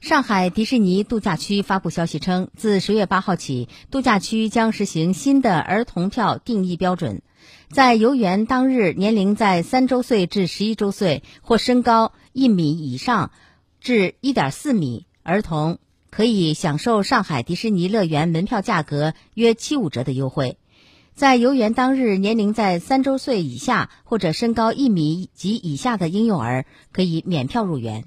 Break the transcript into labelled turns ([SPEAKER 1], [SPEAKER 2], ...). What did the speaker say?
[SPEAKER 1] 上海迪士尼度假区发布消息称，自十月八号起，度假区将实行新的儿童票定义标准。在游园当日，年龄在三周岁至十一周岁或身高一米以上至一点四米儿童，可以享受上海迪士尼乐园门票价格约七五折的优惠。在游园当日，年龄在三周岁以下或者身高一米及以下的婴幼儿，可以免票入园。